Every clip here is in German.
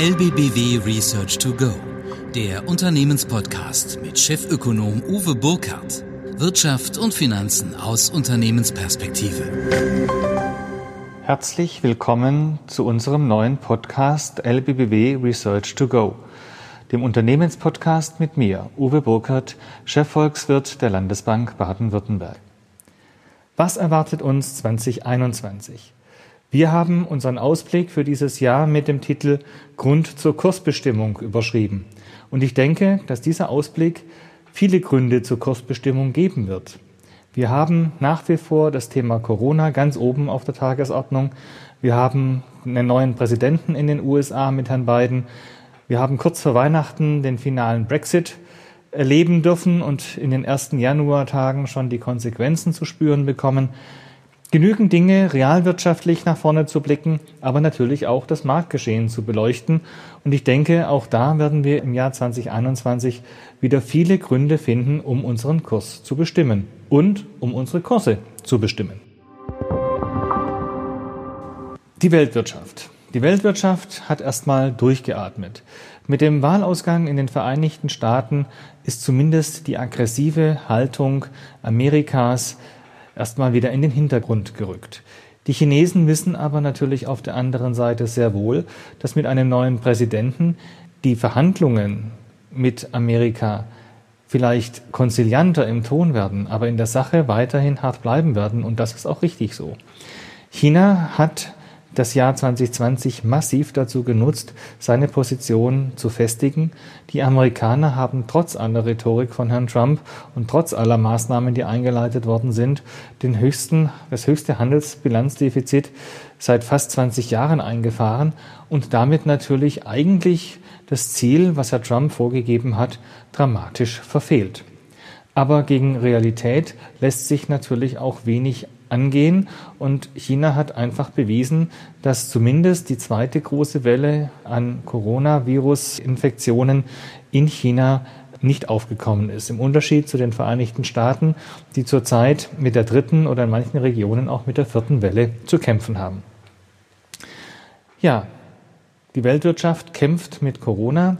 LBBW Research to Go, der Unternehmenspodcast mit Chefökonom Uwe Burkhardt. Wirtschaft und Finanzen aus Unternehmensperspektive. Herzlich willkommen zu unserem neuen Podcast LBBW Research to Go, dem Unternehmenspodcast mit mir, Uwe Burkhardt, Chefvolkswirt der Landesbank Baden-Württemberg. Was erwartet uns 2021? Wir haben unseren Ausblick für dieses Jahr mit dem Titel Grund zur Kursbestimmung überschrieben. Und ich denke, dass dieser Ausblick viele Gründe zur Kursbestimmung geben wird. Wir haben nach wie vor das Thema Corona ganz oben auf der Tagesordnung. Wir haben einen neuen Präsidenten in den USA mit Herrn Biden. Wir haben kurz vor Weihnachten den finalen Brexit erleben dürfen und in den ersten Januartagen schon die Konsequenzen zu spüren bekommen genügend Dinge realwirtschaftlich nach vorne zu blicken, aber natürlich auch das Marktgeschehen zu beleuchten. Und ich denke, auch da werden wir im Jahr 2021 wieder viele Gründe finden, um unseren Kurs zu bestimmen und um unsere Kurse zu bestimmen. Die Weltwirtschaft. Die Weltwirtschaft hat erstmal durchgeatmet. Mit dem Wahlausgang in den Vereinigten Staaten ist zumindest die aggressive Haltung Amerikas erstmal wieder in den Hintergrund gerückt. Die Chinesen wissen aber natürlich auf der anderen Seite sehr wohl, dass mit einem neuen Präsidenten die Verhandlungen mit Amerika vielleicht konzilianter im Ton werden, aber in der Sache weiterhin hart bleiben werden und das ist auch richtig so. China hat das Jahr 2020 massiv dazu genutzt, seine Position zu festigen. Die Amerikaner haben trotz aller Rhetorik von Herrn Trump und trotz aller Maßnahmen, die eingeleitet worden sind, den höchsten, das höchste Handelsbilanzdefizit seit fast 20 Jahren eingefahren und damit natürlich eigentlich das Ziel, was Herr Trump vorgegeben hat, dramatisch verfehlt. Aber gegen Realität lässt sich natürlich auch wenig angehen. Und China hat einfach bewiesen, dass zumindest die zweite große Welle an Coronavirus-Infektionen in China nicht aufgekommen ist. Im Unterschied zu den Vereinigten Staaten, die zurzeit mit der dritten oder in manchen Regionen auch mit der vierten Welle zu kämpfen haben. Ja, die Weltwirtschaft kämpft mit Corona.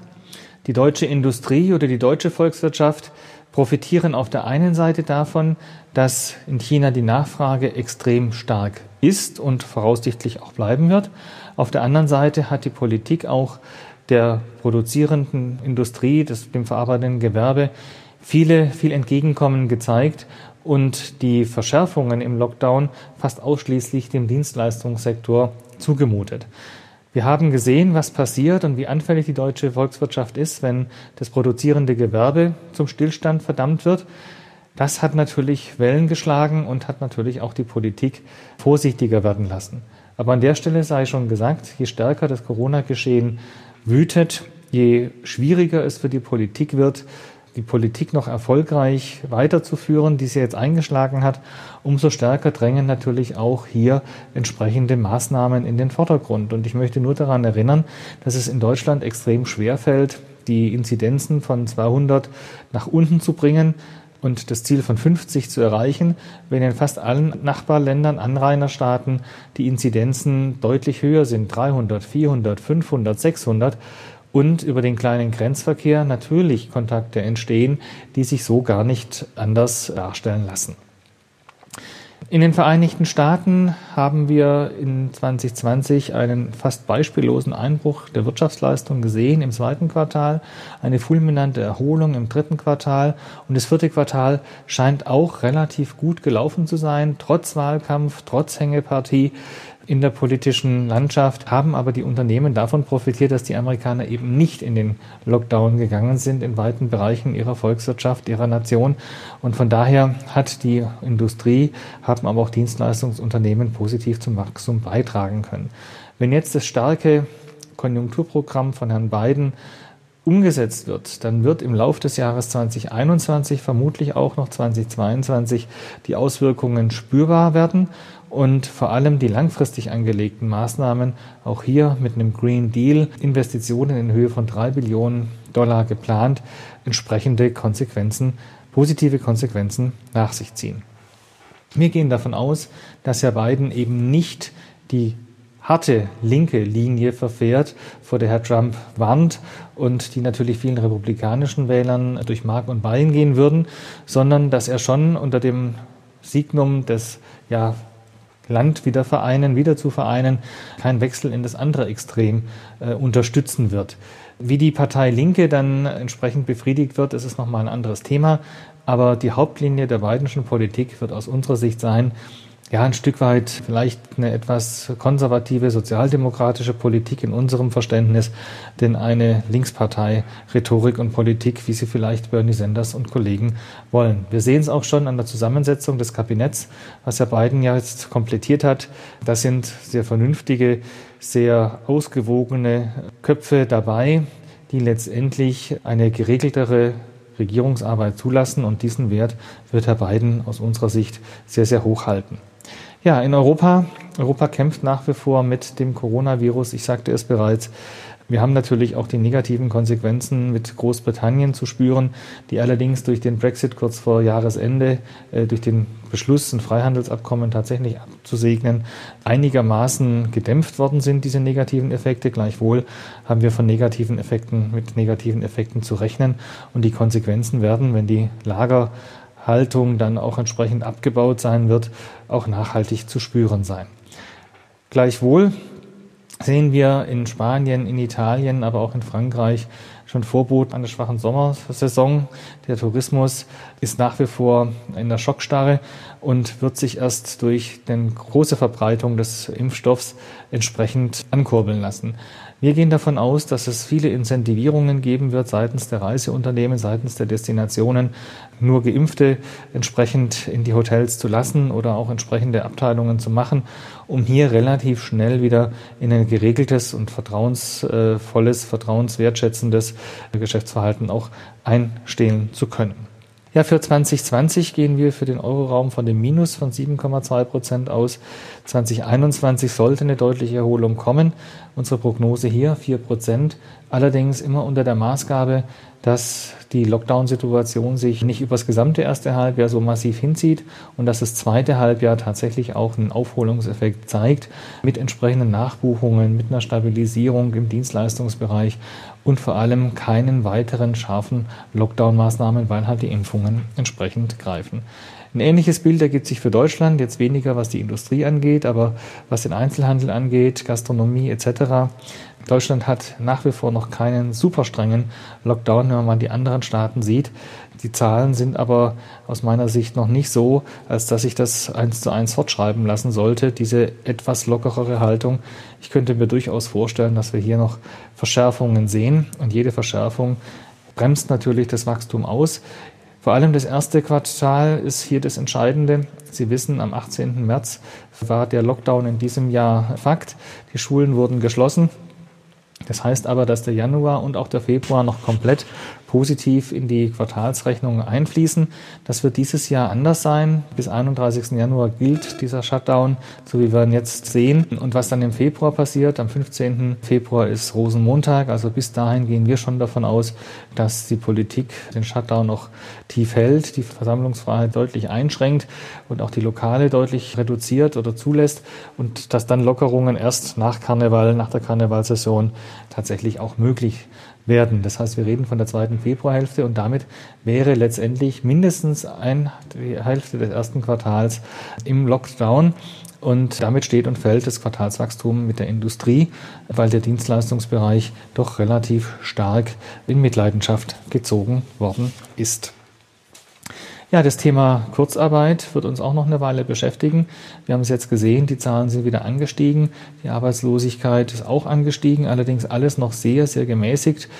Die deutsche Industrie oder die deutsche Volkswirtschaft profitieren auf der einen Seite davon, dass in China die Nachfrage extrem stark ist und voraussichtlich auch bleiben wird. Auf der anderen Seite hat die Politik auch der produzierenden Industrie, des, dem verarbeitenden Gewerbe, viele, viel Entgegenkommen gezeigt und die Verschärfungen im Lockdown fast ausschließlich dem Dienstleistungssektor zugemutet. Wir haben gesehen, was passiert und wie anfällig die deutsche Volkswirtschaft ist, wenn das produzierende Gewerbe zum Stillstand verdammt wird. Das hat natürlich Wellen geschlagen und hat natürlich auch die Politik vorsichtiger werden lassen. Aber an der Stelle sei schon gesagt, je stärker das Corona-Geschehen wütet, je schwieriger es für die Politik wird, die Politik noch erfolgreich weiterzuführen, die sie jetzt eingeschlagen hat, umso stärker drängen natürlich auch hier entsprechende Maßnahmen in den Vordergrund. Und ich möchte nur daran erinnern, dass es in Deutschland extrem schwer fällt, die Inzidenzen von 200 nach unten zu bringen und das Ziel von 50 zu erreichen, wenn in fast allen Nachbarländern, Anrainerstaaten die Inzidenzen deutlich höher sind, 300, 400, 500, 600 und über den kleinen Grenzverkehr natürlich Kontakte entstehen, die sich so gar nicht anders darstellen lassen. In den Vereinigten Staaten haben wir in 2020 einen fast beispiellosen Einbruch der Wirtschaftsleistung gesehen im zweiten Quartal, eine fulminante Erholung im dritten Quartal und das vierte Quartal scheint auch relativ gut gelaufen zu sein, trotz Wahlkampf, trotz Hängepartie in der politischen Landschaft haben aber die Unternehmen davon profitiert, dass die Amerikaner eben nicht in den Lockdown gegangen sind in weiten Bereichen ihrer Volkswirtschaft, ihrer Nation. Und von daher hat die Industrie, haben aber auch Dienstleistungsunternehmen positiv zum Wachstum beitragen können. Wenn jetzt das starke Konjunkturprogramm von Herrn Biden umgesetzt wird, dann wird im Laufe des Jahres 2021, vermutlich auch noch 2022, die Auswirkungen spürbar werden und vor allem die langfristig angelegten Maßnahmen, auch hier mit einem Green Deal, Investitionen in Höhe von drei Billionen Dollar geplant, entsprechende Konsequenzen, positive Konsequenzen nach sich ziehen. Wir gehen davon aus, dass Herr Biden eben nicht die harte linke Linie verfährt, vor der Herr Trump warnt und die natürlich vielen republikanischen Wählern durch Mark und Bein gehen würden, sondern dass er schon unter dem Signum des ja, Land wieder vereinen, wieder zu vereinen, kein Wechsel in das andere Extrem äh, unterstützen wird. Wie die Partei Linke dann entsprechend befriedigt wird, ist es nochmal ein anderes Thema. Aber die Hauptlinie der Bidenschen Politik wird aus unserer Sicht sein, ja, ein Stück weit vielleicht eine etwas konservative sozialdemokratische Politik in unserem Verständnis, denn eine Linkspartei Rhetorik und Politik, wie sie vielleicht Bernie Sanders und Kollegen wollen. Wir sehen es auch schon an der Zusammensetzung des Kabinetts, was Herr Biden ja jetzt komplettiert hat. Das sind sehr vernünftige, sehr ausgewogene Köpfe dabei, die letztendlich eine geregeltere Regierungsarbeit zulassen und diesen Wert wird Herr Biden aus unserer Sicht sehr, sehr hoch halten. Ja, in Europa, Europa kämpft nach wie vor mit dem Coronavirus. Ich sagte es bereits. Wir haben natürlich auch die negativen Konsequenzen mit Großbritannien zu spüren, die allerdings durch den Brexit kurz vor Jahresende, äh, durch den Beschluss, ein Freihandelsabkommen tatsächlich abzusegnen, einigermaßen gedämpft worden sind, diese negativen Effekte. Gleichwohl haben wir von negativen Effekten, mit negativen Effekten zu rechnen. Und die Konsequenzen werden, wenn die Lager Haltung dann auch entsprechend abgebaut sein wird, auch nachhaltig zu spüren sein. Gleichwohl sehen wir in Spanien, in Italien, aber auch in Frankreich schon Vorboten einer schwachen Sommersaison. Der Tourismus ist nach wie vor in der Schockstarre und wird sich erst durch die große Verbreitung des Impfstoffs entsprechend ankurbeln lassen. Wir gehen davon aus, dass es viele Incentivierungen geben wird seitens der Reiseunternehmen, seitens der Destinationen, nur Geimpfte entsprechend in die Hotels zu lassen oder auch entsprechende Abteilungen zu machen, um hier relativ schnell wieder in ein geregeltes und vertrauensvolles, vertrauenswertschätzendes Geschäftsverhalten auch einstehen zu können. Ja, für 2020 gehen wir für den Euroraum von dem Minus von 7,2 Prozent aus. 2021 sollte eine deutliche Erholung kommen. Unsere Prognose hier 4 Prozent. Allerdings immer unter der Maßgabe, dass die Lockdown-Situation sich nicht übers gesamte erste Halbjahr so massiv hinzieht und dass das zweite Halbjahr tatsächlich auch einen Aufholungseffekt zeigt mit entsprechenden Nachbuchungen, mit einer Stabilisierung im Dienstleistungsbereich und vor allem keinen weiteren scharfen Lockdown-Maßnahmen, weil halt die Impfungen entsprechend greifen. Ein ähnliches Bild ergibt sich für Deutschland, jetzt weniger was die Industrie angeht, aber was den Einzelhandel angeht, Gastronomie etc. Deutschland hat nach wie vor noch keinen super strengen Lockdown, wenn man die anderen Staaten sieht. Die Zahlen sind aber aus meiner Sicht noch nicht so, als dass ich das eins zu eins fortschreiben lassen sollte, diese etwas lockerere Haltung. Ich könnte mir durchaus vorstellen, dass wir hier noch Verschärfungen sehen und jede Verschärfung bremst natürlich das Wachstum aus. Vor allem das erste Quartal ist hier das Entscheidende. Sie wissen, am 18. März war der Lockdown in diesem Jahr Fakt. Die Schulen wurden geschlossen. Das heißt aber, dass der Januar und auch der Februar noch komplett positiv in die Quartalsrechnungen einfließen. Das wird dieses Jahr anders sein. Bis 31. Januar gilt dieser Shutdown, so wie wir ihn jetzt sehen. Und was dann im Februar passiert, am 15. Februar ist Rosenmontag. Also bis dahin gehen wir schon davon aus, dass die Politik den Shutdown noch tief hält, die Versammlungsfreiheit deutlich einschränkt und auch die Lokale deutlich reduziert oder zulässt und dass dann Lockerungen erst nach Karneval, nach der Karnevalsaison tatsächlich auch möglich werden. Das heißt, wir reden von der zweiten Februarhälfte und damit wäre letztendlich mindestens ein, die Hälfte des ersten Quartals im Lockdown. Und damit steht und fällt das Quartalswachstum mit der Industrie, weil der Dienstleistungsbereich doch relativ stark in Mitleidenschaft gezogen worden ist. Ja, das Thema Kurzarbeit wird uns auch noch eine Weile beschäftigen. Wir haben es jetzt gesehen, die Zahlen sind wieder angestiegen. Die Arbeitslosigkeit ist auch angestiegen, allerdings alles noch sehr, sehr gemäßigt.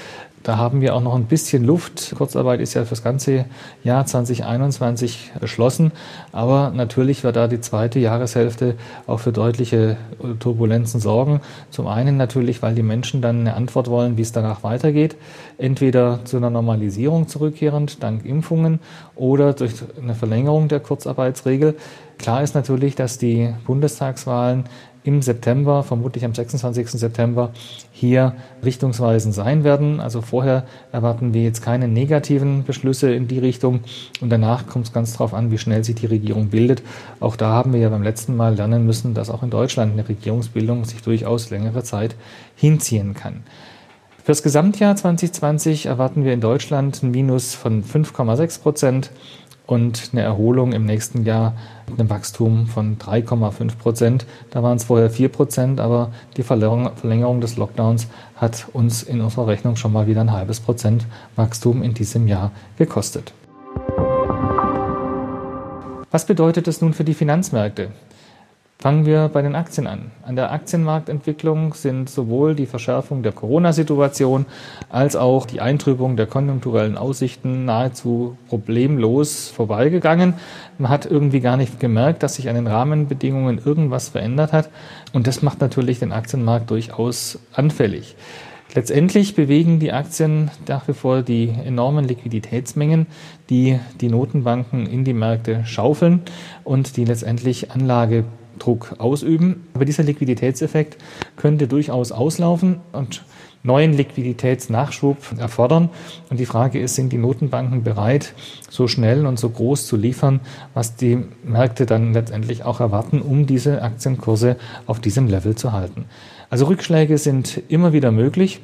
Da haben wir auch noch ein bisschen Luft. Kurzarbeit ist ja für das ganze Jahr 2021 beschlossen. Aber natürlich wird da die zweite Jahreshälfte auch für deutliche Turbulenzen sorgen. Zum einen natürlich, weil die Menschen dann eine Antwort wollen, wie es danach weitergeht. Entweder zu einer Normalisierung zurückkehrend, dank Impfungen, oder durch eine Verlängerung der Kurzarbeitsregel. Klar ist natürlich, dass die Bundestagswahlen im September, vermutlich am 26. September, hier richtungsweisend sein werden. Also vorher erwarten wir jetzt keine negativen Beschlüsse in die Richtung und danach kommt es ganz darauf an, wie schnell sich die Regierung bildet. Auch da haben wir ja beim letzten Mal lernen müssen, dass auch in Deutschland eine Regierungsbildung sich durchaus längere Zeit hinziehen kann. Für das Gesamtjahr 2020 erwarten wir in Deutschland ein Minus von 5,6 Prozent und eine Erholung im nächsten Jahr mit einem Wachstum von 3,5 Prozent. Da waren es vorher 4 Prozent, aber die Verlängerung des Lockdowns hat uns in unserer Rechnung schon mal wieder ein halbes Prozent Wachstum in diesem Jahr gekostet. Was bedeutet das nun für die Finanzmärkte? Fangen wir bei den Aktien an. An der Aktienmarktentwicklung sind sowohl die Verschärfung der Corona-Situation als auch die Eintrübung der konjunkturellen Aussichten nahezu problemlos vorbeigegangen. Man hat irgendwie gar nicht gemerkt, dass sich an den Rahmenbedingungen irgendwas verändert hat. Und das macht natürlich den Aktienmarkt durchaus anfällig. Letztendlich bewegen die Aktien nach wie vor die enormen Liquiditätsmengen, die die Notenbanken in die Märkte schaufeln und die letztendlich Anlage Druck ausüben. Aber dieser Liquiditätseffekt könnte durchaus auslaufen und neuen Liquiditätsnachschub erfordern. Und die Frage ist, sind die Notenbanken bereit, so schnell und so groß zu liefern, was die Märkte dann letztendlich auch erwarten, um diese Aktienkurse auf diesem Level zu halten. Also Rückschläge sind immer wieder möglich.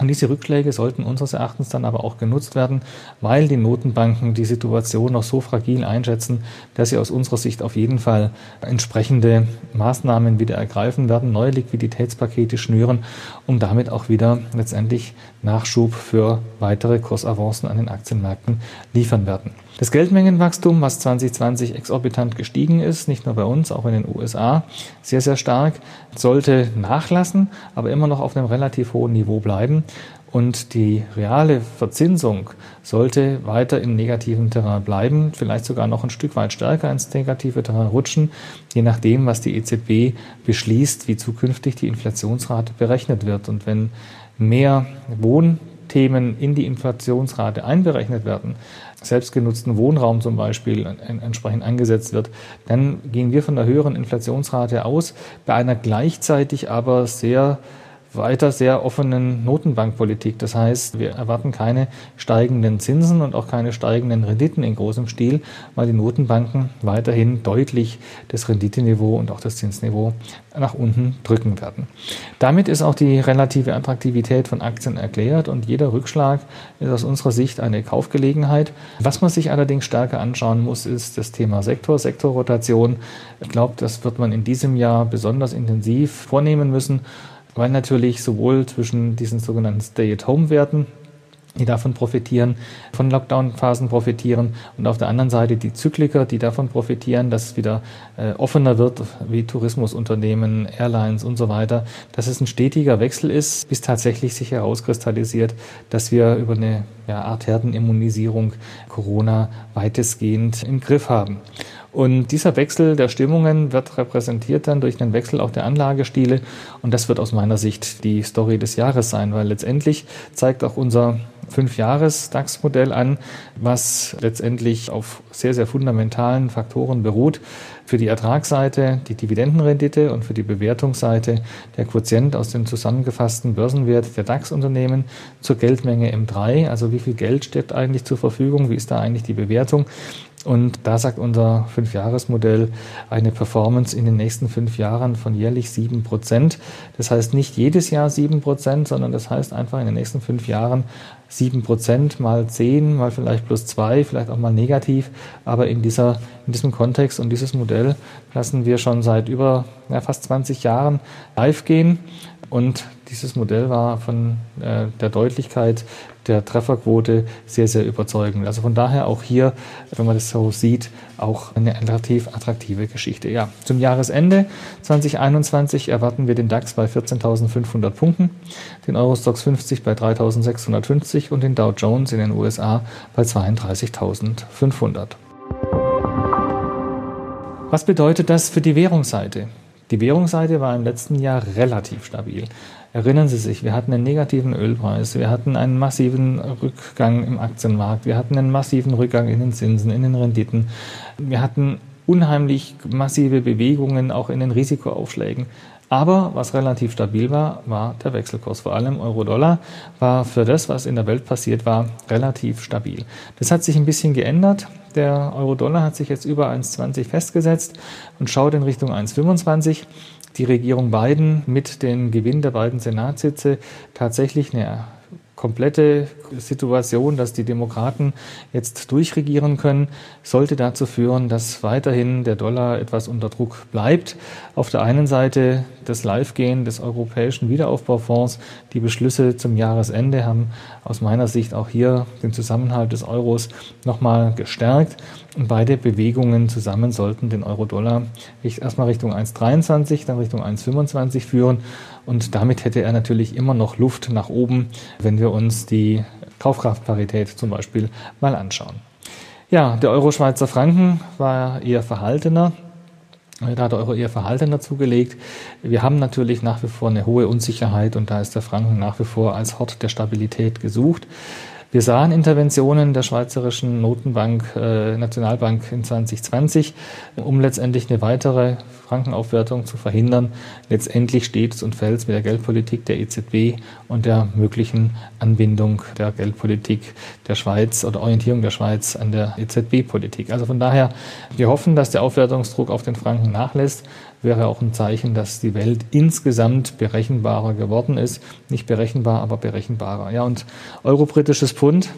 Und diese Rückschläge sollten unseres Erachtens dann aber auch genutzt werden, weil die Notenbanken die Situation noch so fragil einschätzen, dass sie aus unserer Sicht auf jeden Fall entsprechende Maßnahmen wieder ergreifen werden, neue Liquiditätspakete schnüren, um damit auch wieder letztendlich Nachschub für weitere Kursavancen an den Aktienmärkten liefern werden. Das Geldmengenwachstum, was 2020 exorbitant gestiegen ist, nicht nur bei uns, auch in den USA, sehr, sehr stark, sollte nachlassen, aber immer noch auf einem relativ hohen Niveau bleiben. Und die reale Verzinsung sollte weiter im negativen Terrain bleiben, vielleicht sogar noch ein Stück weit stärker ins negative Terrain rutschen, je nachdem, was die EZB beschließt, wie zukünftig die Inflationsrate berechnet wird. Und wenn mehr Wohnthemen in die Inflationsrate einberechnet werden, selbstgenutzten Wohnraum zum Beispiel entsprechend eingesetzt wird, dann gehen wir von der höheren Inflationsrate aus, bei einer gleichzeitig aber sehr weiter sehr offenen Notenbankpolitik. Das heißt, wir erwarten keine steigenden Zinsen und auch keine steigenden Renditen in großem Stil, weil die Notenbanken weiterhin deutlich das Renditeniveau und auch das Zinsniveau nach unten drücken werden. Damit ist auch die relative Attraktivität von Aktien erklärt und jeder Rückschlag ist aus unserer Sicht eine Kaufgelegenheit. Was man sich allerdings stärker anschauen muss, ist das Thema Sektor, Sektorrotation. Ich glaube, das wird man in diesem Jahr besonders intensiv vornehmen müssen weil natürlich sowohl zwischen diesen sogenannten Stay-at-Home-Werten, die davon profitieren, von Lockdown-Phasen profitieren und auf der anderen Seite die Zykliker, die davon profitieren, dass es wieder äh, offener wird, wie Tourismusunternehmen, Airlines und so weiter, dass es ein stetiger Wechsel ist, bis tatsächlich sich herauskristallisiert, dass wir über eine ja, Art Herdenimmunisierung Corona weitestgehend im Griff haben. Und dieser Wechsel der Stimmungen wird repräsentiert dann durch den Wechsel auch der Anlagestile. Und das wird aus meiner Sicht die Story des Jahres sein, weil letztendlich zeigt auch unser Fünf-Jahres-DAX-Modell an, was letztendlich auf sehr, sehr fundamentalen Faktoren beruht. Für die Ertragsseite die Dividendenrendite und für die Bewertungsseite der Quotient aus dem zusammengefassten Börsenwert der DAX-Unternehmen zur Geldmenge M3. Also wie viel Geld steht eigentlich zur Verfügung? Wie ist da eigentlich die Bewertung? Und da sagt unser Fünfjahresmodell eine Performance in den nächsten fünf Jahren von jährlich sieben Prozent. Das heißt nicht jedes Jahr sieben Prozent, sondern das heißt einfach in den nächsten fünf Jahren sieben Prozent mal zehn, mal vielleicht plus zwei, vielleicht auch mal negativ. Aber in dieser, in diesem Kontext und dieses Modell lassen wir schon seit über ja, fast 20 Jahren live gehen. Und dieses Modell war von äh, der Deutlichkeit der Trefferquote sehr, sehr überzeugend. Also von daher auch hier, wenn man das so sieht, auch eine relativ attraktive Geschichte. Ja, zum Jahresende 2021 erwarten wir den DAX bei 14.500 Punkten, den Eurostox 50 bei 3.650 und den Dow Jones in den USA bei 32.500. Was bedeutet das für die Währungsseite? Die Währungsseite war im letzten Jahr relativ stabil. Erinnern Sie sich, wir hatten einen negativen Ölpreis, wir hatten einen massiven Rückgang im Aktienmarkt, wir hatten einen massiven Rückgang in den Zinsen, in den Renditen, wir hatten unheimlich massive Bewegungen auch in den Risikoaufschlägen. Aber was relativ stabil war, war der Wechselkurs. Vor allem Euro-Dollar war für das, was in der Welt passiert war, relativ stabil. Das hat sich ein bisschen geändert. Der Euro-Dollar hat sich jetzt über 1,20 festgesetzt und schaut in Richtung 1,25 die Regierung Biden mit dem Gewinn der beiden Senatssitze tatsächlich eine komplette Situation, dass die Demokraten jetzt durchregieren können, sollte dazu führen, dass weiterhin der Dollar etwas unter Druck bleibt. Auf der einen Seite das Live-Gehen des Europäischen Wiederaufbaufonds. Die Beschlüsse zum Jahresende haben aus meiner Sicht auch hier den Zusammenhalt des Euros nochmal gestärkt. Und beide Bewegungen zusammen sollten den Euro-Dollar erstmal Richtung 1,23, dann Richtung 1,25 führen. Und damit hätte er natürlich immer noch Luft nach oben, wenn wir uns die Kaufkraftparität zum Beispiel mal anschauen. Ja, der Euro-Schweizer Franken war eher verhaltener. Da hat Euro eher verhaltener zugelegt. Wir haben natürlich nach wie vor eine hohe Unsicherheit und da ist der Franken nach wie vor als Hort der Stabilität gesucht. Wir sahen Interventionen der Schweizerischen Notenbank, äh, Nationalbank in 2020, um letztendlich eine weitere Frankenaufwertung zu verhindern. Letztendlich steht es und fällt es mit der Geldpolitik der EZB und der möglichen Anbindung der Geldpolitik der Schweiz oder Orientierung der Schweiz an der EZB-Politik. Also von daher, wir hoffen, dass der Aufwertungsdruck auf den Franken nachlässt wäre auch ein Zeichen, dass die Welt insgesamt berechenbarer geworden ist. Nicht berechenbar, aber berechenbarer. Ja, und Euro-britisches Pfund.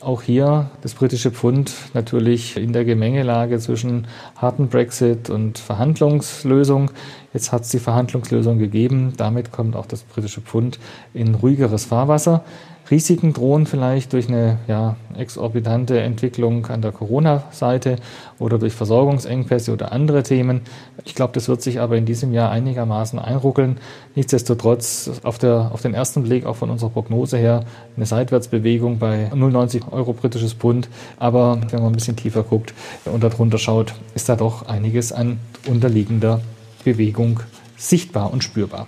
Auch hier das britische Pfund natürlich in der Gemengelage zwischen harten Brexit und Verhandlungslösung. Jetzt hat es die Verhandlungslösung gegeben. Damit kommt auch das britische Pfund in ruhigeres Fahrwasser. Risiken drohen vielleicht durch eine ja, exorbitante Entwicklung an der Corona-Seite oder durch Versorgungsengpässe oder andere Themen. Ich glaube, das wird sich aber in diesem Jahr einigermaßen einruckeln. Nichtsdestotrotz auf, der, auf den ersten Blick auch von unserer Prognose her eine Seitwärtsbewegung bei 0,90 Euro britisches Pfund. Aber wenn man ein bisschen tiefer guckt und darunter schaut, ist da doch einiges an unterliegender Bewegung sichtbar und spürbar.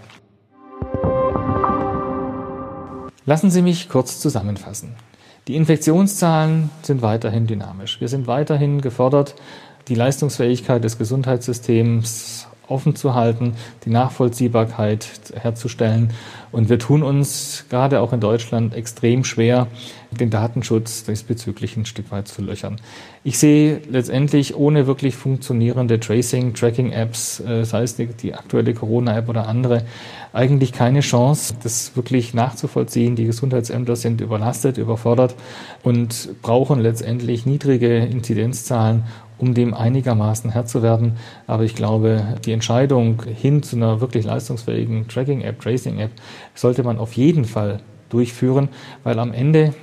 Lassen Sie mich kurz zusammenfassen. Die Infektionszahlen sind weiterhin dynamisch. Wir sind weiterhin gefordert, die Leistungsfähigkeit des Gesundheitssystems offen zu halten, die Nachvollziehbarkeit herzustellen. Und wir tun uns gerade auch in Deutschland extrem schwer, den Datenschutz diesbezüglich ein Stück weit zu löchern. Ich sehe letztendlich ohne wirklich funktionierende Tracing, Tracking-Apps, äh, sei es die, die aktuelle Corona-App oder andere, eigentlich keine Chance, das wirklich nachzuvollziehen. Die Gesundheitsämter sind überlastet, überfordert und brauchen letztendlich niedrige Inzidenzzahlen, um dem einigermaßen Herr zu werden. Aber ich glaube, die Entscheidung hin zu einer wirklich leistungsfähigen Tracking-App, Tracing-App sollte man auf jeden Fall durchführen, weil am Ende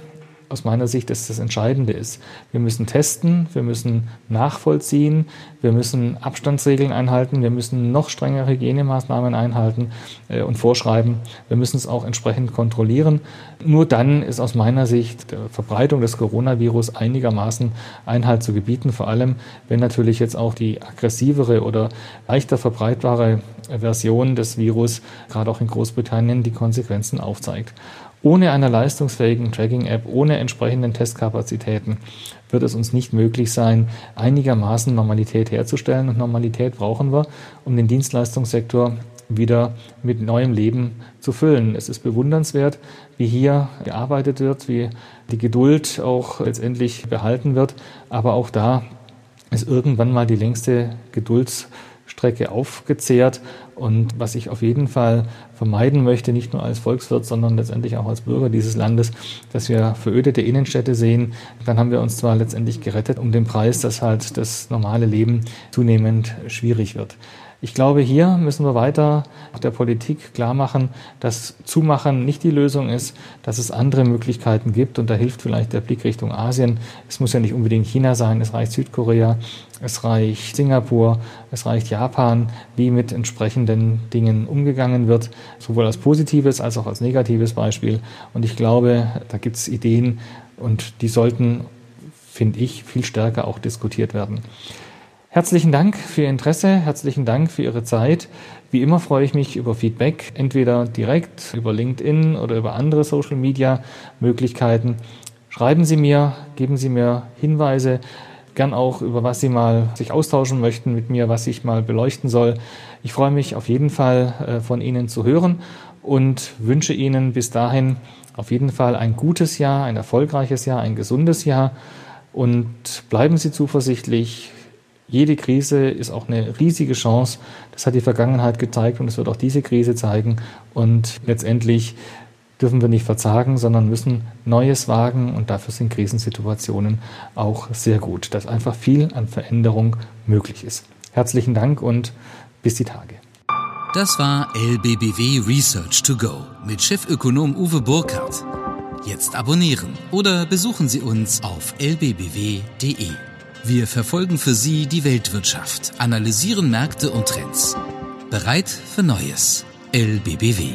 aus meiner Sicht das das Entscheidende ist. Wir müssen testen, wir müssen nachvollziehen, wir müssen Abstandsregeln einhalten, wir müssen noch strengere Hygienemaßnahmen einhalten äh, und vorschreiben. Wir müssen es auch entsprechend kontrollieren. Nur dann ist aus meiner Sicht der Verbreitung des Coronavirus einigermaßen Einhalt zu gebieten, vor allem wenn natürlich jetzt auch die aggressivere oder leichter verbreitbare Version des Virus gerade auch in Großbritannien die Konsequenzen aufzeigt. Ohne eine leistungsfähigen Tracking-App, ohne entsprechenden Testkapazitäten wird es uns nicht möglich sein, einigermaßen Normalität herzustellen. Und Normalität brauchen wir, um den Dienstleistungssektor wieder mit neuem Leben zu füllen. Es ist bewundernswert, wie hier gearbeitet wird, wie die Geduld auch letztendlich behalten wird. Aber auch da ist irgendwann mal die längste Gedulds Strecke aufgezehrt. Und was ich auf jeden Fall vermeiden möchte, nicht nur als Volkswirt, sondern letztendlich auch als Bürger dieses Landes, dass wir verödete Innenstädte sehen, dann haben wir uns zwar letztendlich gerettet um den Preis, dass halt das normale Leben zunehmend schwierig wird. Ich glaube, hier müssen wir weiter der Politik klar machen, dass Zumachen nicht die Lösung ist, dass es andere Möglichkeiten gibt und da hilft vielleicht der Blick Richtung Asien. Es muss ja nicht unbedingt China sein, es reicht Südkorea, es reicht Singapur, es reicht Japan, wie mit entsprechenden Dingen umgegangen wird, sowohl als positives als auch als negatives Beispiel. Und ich glaube, da gibt es Ideen und die sollten, finde ich, viel stärker auch diskutiert werden. Herzlichen Dank für Ihr Interesse, herzlichen Dank für Ihre Zeit. Wie immer freue ich mich über Feedback, entweder direkt über LinkedIn oder über andere Social-Media-Möglichkeiten. Schreiben Sie mir, geben Sie mir Hinweise, gern auch über was Sie mal sich austauschen möchten mit mir, was ich mal beleuchten soll. Ich freue mich auf jeden Fall äh, von Ihnen zu hören und wünsche Ihnen bis dahin auf jeden Fall ein gutes Jahr, ein erfolgreiches Jahr, ein gesundes Jahr und bleiben Sie zuversichtlich. Jede Krise ist auch eine riesige Chance. Das hat die Vergangenheit gezeigt und es wird auch diese Krise zeigen. Und letztendlich dürfen wir nicht verzagen, sondern müssen Neues wagen und dafür sind Krisensituationen auch sehr gut, dass einfach viel an Veränderung möglich ist. Herzlichen Dank und bis die Tage. Das war LBBW Research to Go mit Chefökonom Uwe Burkhardt. Jetzt abonnieren oder besuchen Sie uns auf lbbw.de. Wir verfolgen für Sie die Weltwirtschaft, analysieren Märkte und Trends. Bereit für Neues. LBBW.